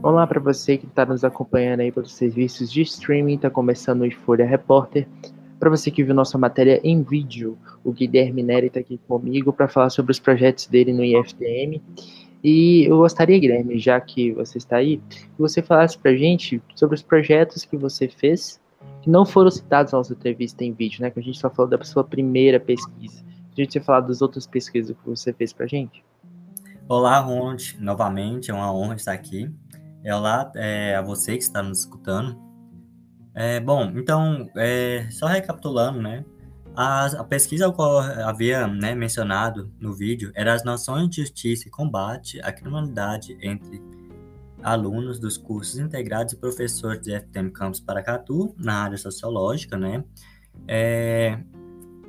Olá para você que está nos acompanhando aí pelos serviços de streaming, está começando o Folha Repórter. Para você que viu nossa matéria em vídeo, o Guilherme Neri está aqui comigo para falar sobre os projetos dele no IFTM. E eu gostaria, Guilherme, já que você está aí, que você falasse para a gente sobre os projetos que você fez que não foram citados na nossa entrevista em vídeo, né? Que a gente só falou da sua primeira pesquisa. A gente ter falado das outras pesquisas que você fez para a gente. Olá, Ronald. Novamente, é uma honra estar aqui. É olá é, a você que está nos escutando. É, bom, então, é, só recapitulando, né? A, a pesquisa ao qual havia né, mencionado no vídeo era as noções de justiça e combate à criminalidade entre alunos dos cursos integrados e professores de FTM Campus Paracatu, na área sociológica, né? É,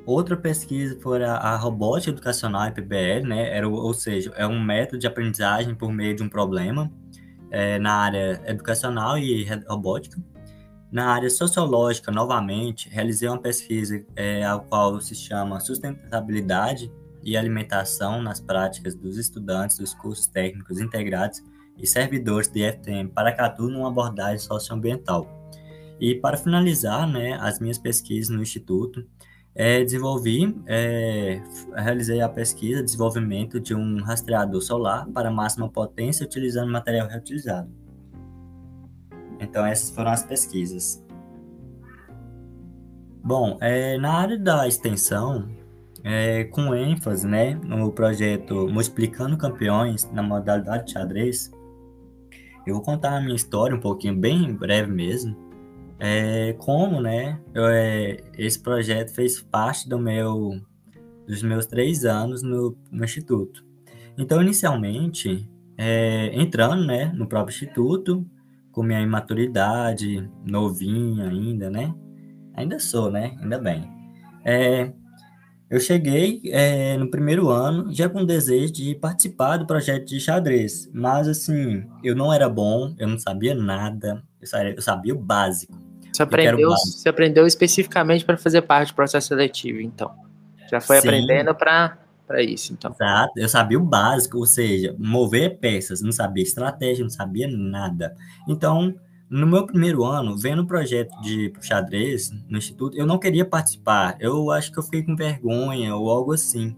outra pesquisa foi a, a robótica educacional PBL, né? Era, ou seja, é um método de aprendizagem por meio de um problema é, na área educacional e robótica. Na área sociológica, novamente, realizei uma pesquisa é, a qual se chama Sustentabilidade e Alimentação nas Práticas dos Estudantes dos Cursos Técnicos Integrados e servidores de FTM Paracatu numa abordagem socioambiental. E para finalizar, né, as minhas pesquisas no Instituto, é, desenvolvi, é, realizei a pesquisa, desenvolvimento de um rastreador solar para máxima potência utilizando material reutilizado. Então, essas foram as pesquisas. Bom, é, na área da extensão, é, com ênfase né, no projeto Multiplicando Campeões na modalidade de xadrez, eu vou contar a minha história um pouquinho, bem breve mesmo. É, como, né, eu, é, esse projeto fez parte do meu, dos meus três anos no, no Instituto. Então, inicialmente, é, entrando, né, no próprio Instituto, com minha imaturidade, novinha ainda, né, ainda sou, né, ainda bem. É, eu cheguei é, no primeiro ano já com o desejo de participar do projeto de xadrez, mas assim, eu não era bom, eu não sabia nada, eu sabia, eu sabia o básico. Você aprendeu, você aprendeu especificamente para fazer parte do processo seletivo, então. Já foi Sim. aprendendo para isso, então. Exato, eu sabia o básico, ou seja, mover peças, não sabia estratégia, não sabia nada. Então, no meu primeiro ano, vendo o projeto de xadrez no instituto, eu não queria participar. Eu acho que eu fiquei com vergonha ou algo assim.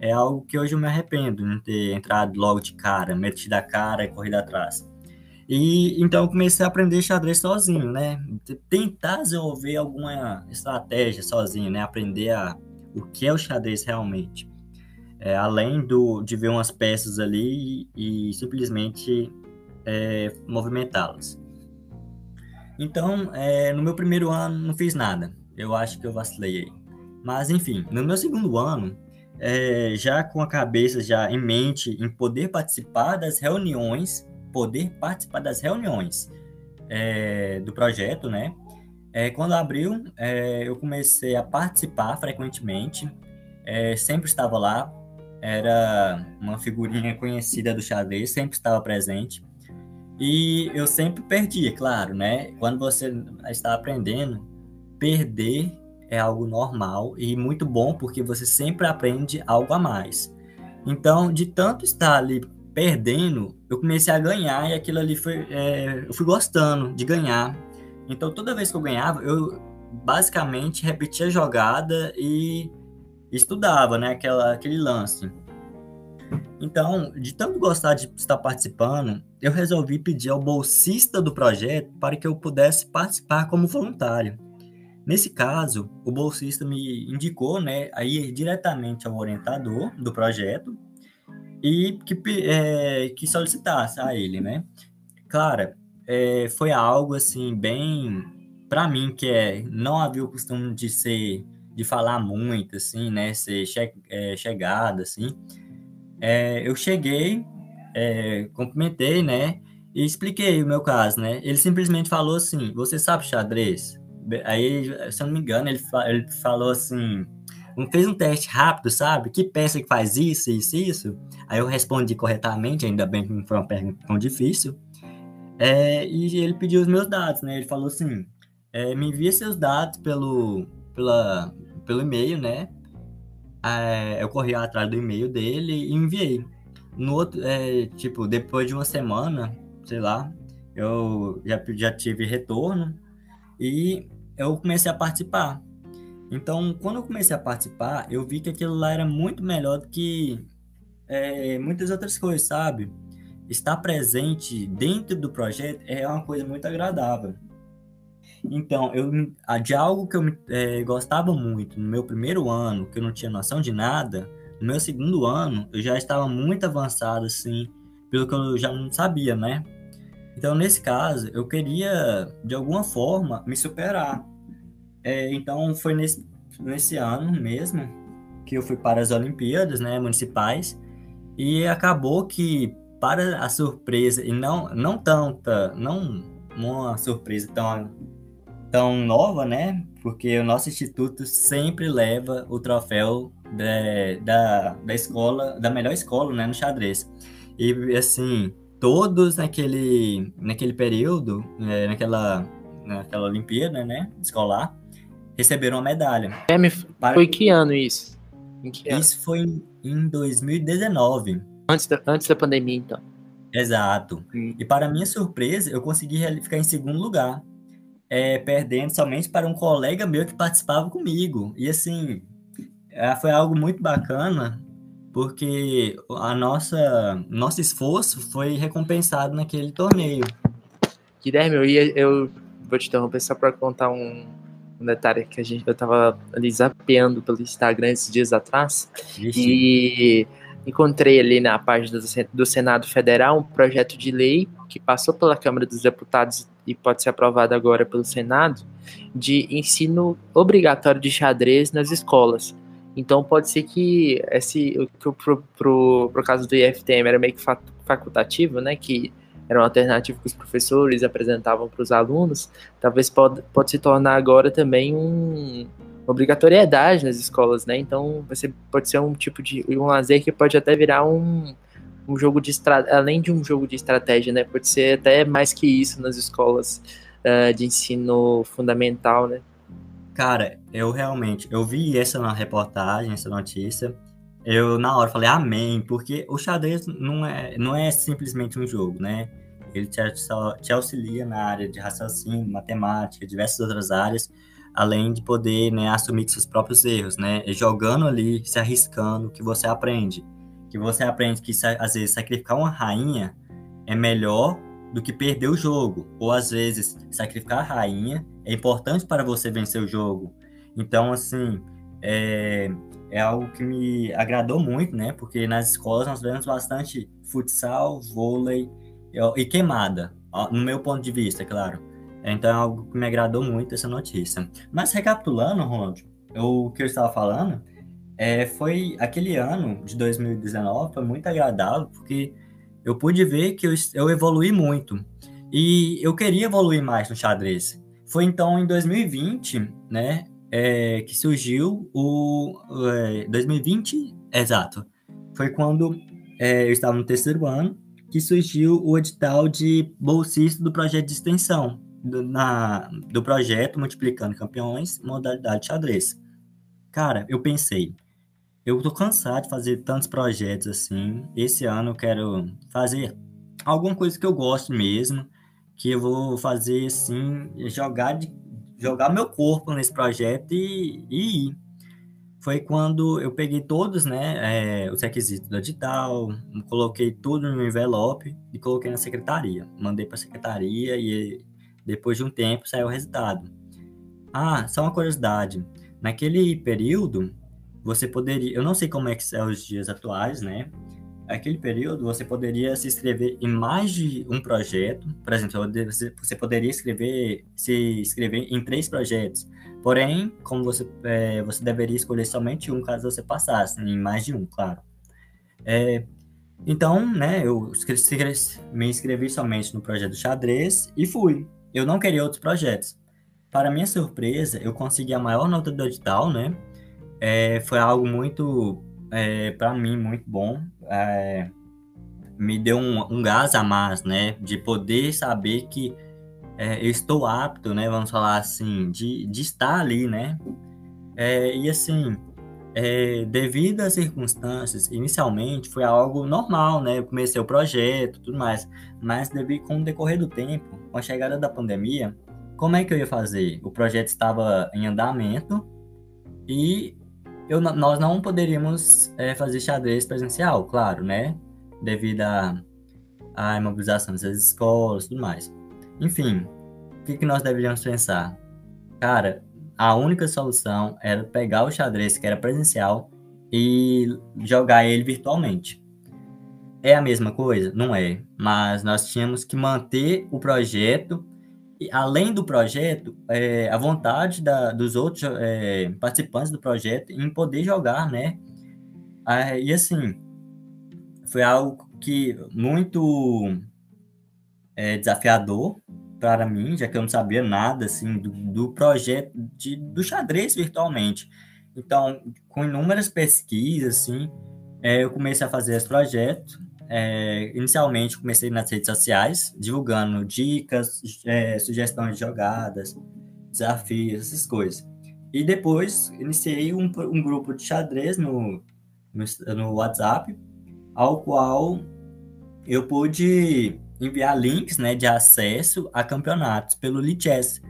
É algo que hoje eu me arrependo de ter entrado logo de cara, metido a cara e corrido atrás. E então eu comecei a aprender xadrez sozinho, né? Tentar desenvolver alguma estratégia sozinho, né? Aprender a, o que é o xadrez realmente. É, além do, de ver umas peças ali e, e simplesmente é, movimentá-las. Então, é, no meu primeiro ano, não fiz nada. Eu acho que eu vacilei aí. Mas, enfim, no meu segundo ano, é, já com a cabeça já em mente em poder participar das reuniões, poder participar das reuniões é, do projeto, né? É, quando abriu, é, eu comecei a participar frequentemente, é, sempre estava lá, era uma figurinha conhecida do xadrez, sempre estava presente. E eu sempre perdia, claro, né? Quando você está aprendendo, perder é algo normal e muito bom porque você sempre aprende algo a mais. Então, de tanto estar ali perdendo, eu comecei a ganhar e aquilo ali foi, é, eu fui gostando de ganhar. Então, toda vez que eu ganhava, eu basicamente repetia a jogada e estudava, né? Aquela, aquele lance. Então, de tanto gostar de estar participando, eu resolvi pedir ao bolsista do projeto para que eu pudesse participar como voluntário. Nesse caso, o bolsista me indicou né, a ir diretamente ao orientador do projeto e que, é, que solicitasse a ele, né? Claro, é, foi algo assim bem para mim que é não havia o costume de ser de falar muito assim, né? Ser che, é, chegado assim. É, eu cheguei, é, cumprimentei, né? E expliquei o meu caso, né? Ele simplesmente falou assim: Você sabe xadrez? Aí, se eu não me engano, ele, ele falou assim: fez um teste rápido, sabe? Que peça que faz isso, isso, isso? Aí eu respondi corretamente, ainda bem que não foi uma pergunta tão difícil. É, e ele pediu os meus dados, né? Ele falou assim: é, me envia seus dados pelo, pela, pelo e-mail, né? é, eu corri atrás do e-mail dele e enviei. No outro, é, tipo, depois de uma semana, sei lá, eu já, já tive retorno e eu comecei a participar. Então, quando eu comecei a participar, eu vi que aquilo lá era muito melhor do que é, muitas outras coisas, sabe? Estar presente dentro do projeto é uma coisa muito agradável. Então, eu, de algo que eu é, gostava muito no meu primeiro ano, que eu não tinha noção de nada, no meu segundo ano, eu já estava muito avançado, assim, pelo que eu já não sabia, né? Então, nesse caso, eu queria, de alguma forma, me superar. É, então, foi nesse, nesse ano mesmo que eu fui para as Olimpíadas, né, municipais, e acabou que, para a surpresa, e não, não tanta, não uma surpresa tão, tão nova, né, porque o nosso instituto sempre leva o troféu da, da, da escola, da melhor escola, né, no xadrez. E, assim, todos naquele, naquele período, é, naquela, naquela Olimpíada, né, escolar, receberam uma medalha. É, me... Para... Foi que ano isso? Que ano? Isso foi em, em 2019. Antes da, antes da pandemia, então. Exato. Hum. E para minha surpresa, eu consegui ficar em segundo lugar, é, perdendo somente para um colega meu que participava comigo. E assim, é, foi algo muito bacana, porque a nossa nosso esforço foi recompensado naquele torneio. Guilherme, eu, ia, eu vou te interromper só para contar um, um, detalhe que a gente eu estava ali zapeando pelo Instagram esses dias atrás e encontrei ali na página do Senado Federal um projeto de lei que passou pela Câmara dos Deputados e pode ser aprovado agora pelo Senado de ensino obrigatório de xadrez nas escolas. Então pode ser que esse que pro, pro, pro caso do IFTM era meio que facultativo, né? Que era uma alternativa que os professores apresentavam para os alunos, talvez pode, pode se tornar agora também um obrigatoriedade nas escolas, né? Então você pode ser um tipo de um lazer que pode até virar um, um jogo de além de um jogo de estratégia, né? Pode ser até mais que isso nas escolas uh, de ensino fundamental, né? Cara, eu realmente, eu vi essa na reportagem, essa notícia, eu na hora falei amém, porque o xadrez não é, não é simplesmente um jogo, né? Ele te, te auxilia na área de raciocínio, matemática, diversas outras áreas, além de poder né, assumir seus próprios erros, né? Jogando ali, se arriscando, que você aprende. Que você aprende que, às vezes, sacrificar uma rainha é melhor do que perder o jogo. Ou, às vezes, sacrificar a rainha é importante para você vencer o jogo. Então, assim, é, é algo que me agradou muito, né? Porque nas escolas nós vemos bastante futsal, vôlei e queimada, no meu ponto de vista, é claro. Então é algo que me agradou muito essa notícia. Mas recapitulando, Ronald, o que eu estava falando, é, foi aquele ano de 2019 foi muito agradável porque eu pude ver que eu, eu evolui muito e eu queria evoluir mais no xadrez. Foi então em 2020, né, é, que surgiu o é, 2020, exato. Foi quando é, eu estava no terceiro ano que surgiu o edital de bolsista do projeto de extensão do, na, do projeto Multiplicando Campeões, modalidade xadrez. Cara, eu pensei, eu tô cansado de fazer tantos projetos assim. Esse ano eu quero fazer alguma coisa que eu gosto mesmo que eu vou fazer assim, jogar, de, jogar meu corpo nesse projeto e, e ir. Foi quando eu peguei todos, né, é, os requisitos do edital, coloquei tudo no envelope e coloquei na secretaria. Mandei para a secretaria e depois de um tempo saiu o resultado. Ah, só uma curiosidade. Naquele período, você poderia, eu não sei como é que são os dias atuais, né? aquele período você poderia se inscrever em mais de um projeto. Por exemplo, você poderia escrever, se inscrever em três projetos. Porém, como você, é, você deveria escolher somente um caso você passasse, em mais de um, claro. É, então, né, eu me inscrevi somente no projeto xadrez e fui. Eu não queria outros projetos. Para minha surpresa, eu consegui a maior nota do edital, né? É, foi algo muito é, para mim, muito bom. É, me deu um, um, gás a mais, né? De poder saber que é, eu estou apto, né? Vamos falar assim, de, de estar ali, né? É, e assim, é, devido às circunstâncias, inicialmente foi algo normal, né? Eu comecei o projeto, tudo mais, mas devido com o decorrer do tempo, com a chegada da pandemia, como é que eu ia fazer? O projeto estava em andamento e eu, nós não poderíamos é, fazer xadrez presencial, claro, né? Devido à, imobilização das escolas tudo mais. Enfim, o que, que nós deveríamos pensar? Cara, a única solução era pegar o xadrez que era presencial e jogar ele virtualmente. É a mesma coisa? Não é. Mas nós tínhamos que manter o projeto e, além do projeto, é, a vontade da, dos outros é, participantes do projeto em poder jogar, né? Ah, e assim, foi algo que muito é, desafiador, para mim, já que eu não sabia nada assim do, do projeto de, do xadrez virtualmente. Então, com inúmeras pesquisas, assim, é, eu comecei a fazer esse projeto. É, inicialmente, comecei nas redes sociais, divulgando dicas, é, sugestões de jogadas, desafios, essas coisas. E depois, iniciei um, um grupo de xadrez no, no, no WhatsApp, ao qual eu pude enviar links né, de acesso a campeonatos pelo Lichess.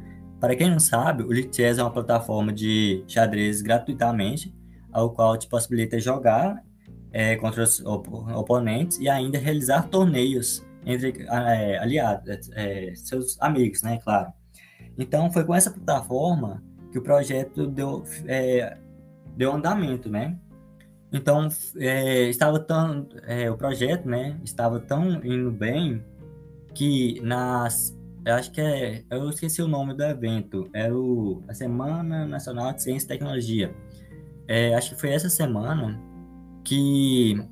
Para quem não sabe, o Lichess é uma plataforma de xadrez gratuitamente, ao qual te possibilita jogar é, contra os op oponentes e ainda realizar torneios entre é, aliados, é, seus amigos, né, claro. Então, foi com essa plataforma que o projeto deu, é, deu andamento, né? Então, é, estava tão, é, o projeto, né, estava tão indo bem que nas. Eu acho que é. Eu esqueci o nome do evento. Era o, a Semana Nacional de Ciência e Tecnologia. É, acho que foi essa semana que.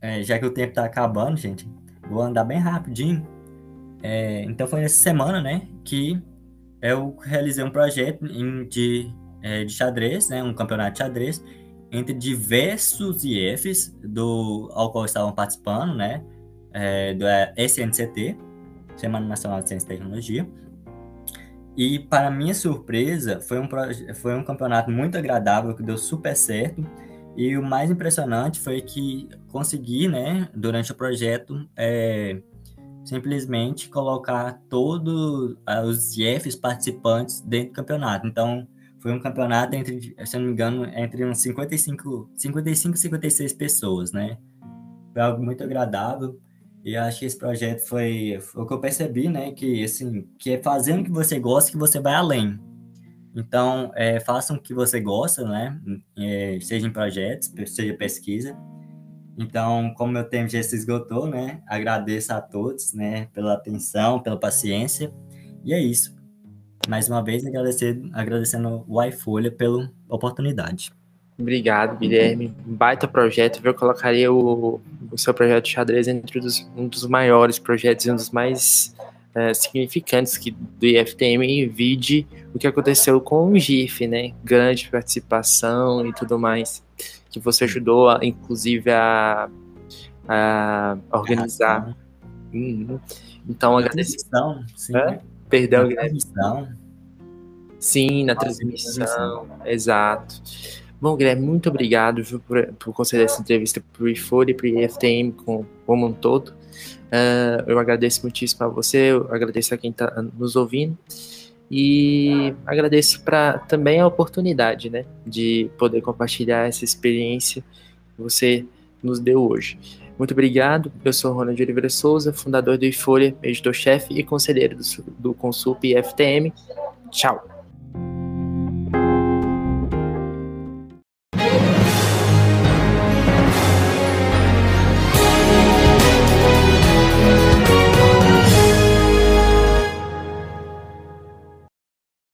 É, já que o tempo está acabando, gente, vou andar bem rapidinho. É, então foi essa semana, né, que eu realizei um projeto em, de, é, de xadrez, né, um campeonato de xadrez, entre diversos IFs do, ao qual estavam participando, né, é, do SNCT, Semana Nacional de Ciência e Tecnologia. E, para minha surpresa, foi um, foi um campeonato muito agradável, que deu super certo. E o mais impressionante foi que consegui, né, durante o projeto, é, simplesmente colocar todos os IFs participantes dentro do campeonato. Então, foi um campeonato entre, se não me engano, entre uns 55, 55 e 56 pessoas, né? Foi algo muito agradável. E acho que esse projeto foi, foi o que eu percebi, né? Que, assim, que é fazendo o que você gosta que você vai além. Então, é, façam o que você gosta, né? É, seja em projetos, seja pesquisa. Então, como meu tempo já se esgotou, né? Agradeço a todos, né? Pela atenção, pela paciência. E é isso. Mais uma vez, agradecer, agradecendo o iFolha pela oportunidade. Obrigado, Guilherme. Baita projeto. Eu colocaria o, o seu projeto de xadrez entre os, um dos maiores projetos e um dos mais é, significantes que, do IFTM e vide o que aconteceu com o GIF, né? Grande participação e tudo mais. Que você ajudou, a, inclusive, a, a organizar. Uhum. Então, agradeço. Sim. É? Perdão, Guilherme. Sim, na transmissão. Exato. Bom, Guilherme, muito obrigado viu, por, por, conceder essa entrevista para o IFOR e para o IFTM com, como um todo. Uh, eu agradeço muitíssimo a você, eu agradeço a quem está nos ouvindo e agradeço pra, também a oportunidade né, de poder compartilhar essa experiência que você nos deu hoje. Muito obrigado. Eu sou Ronald Oliveira Souza, fundador do IFORIA, editor-chefe e conselheiro do, do Consulp IFTM. Tchau.